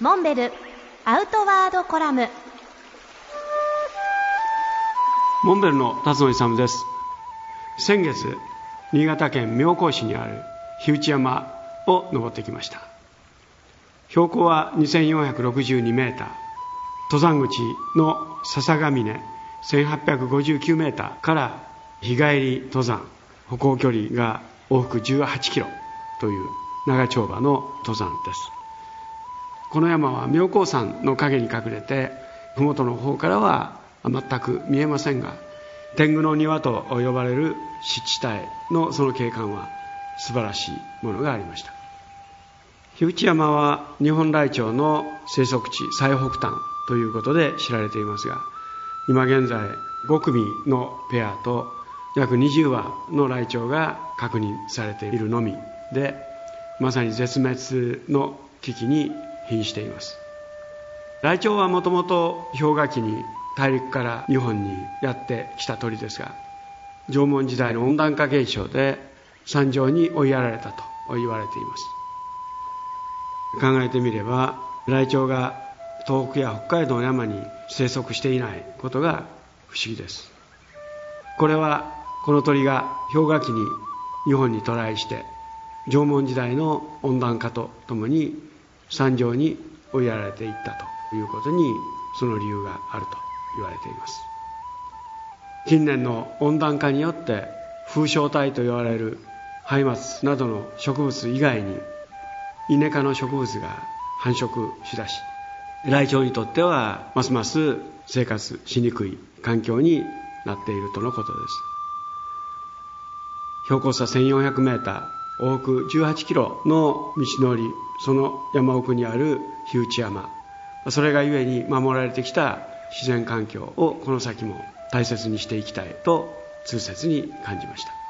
モンベルアウトワードコラム。モンベルの辰野勇です。先月新潟県妙高市にある火内山を登ってきました。標高は2462メーター。登山口の笹ヶ峰1859メーターから日帰り登山。歩行距離が往復18キロという長丁場の登山です。この山は妙高山の陰に隠れて麓の方からは全く見えませんが天狗の庭と呼ばれる湿地帯のその景観は素晴らしいものがありました。火内山は日本ライチョウの生息地最北端ということで知られていますが今現在5組のペアと約20羽のライチョウが確認されているのみでまさに絶滅の危機に瀕しています。ライチョウはもともと氷河期に大陸から日本にやってきた鳥ですが縄文時代の温暖化現象で山上に追いやられたと言われています。考えてみればライチョウが東北や北海道の山に生息していないことが不思議です。これはこの鳥が氷河期に日本に渡来して縄文時代の温暖化とともに山上に追いやられていったということにその理由があると言われています。近年の温暖化によって風小体と言われるハ松などの植物以外にイネ科の植物が繁殖しだしライチョウにとってはますます生活しにくい環境になっているとのことです。標高差1400メーター往復18キロの道のりその山奥にある火内山。それがゆえに守られてきた自然環境をこの先も大切にしていきたいと痛切に感じました。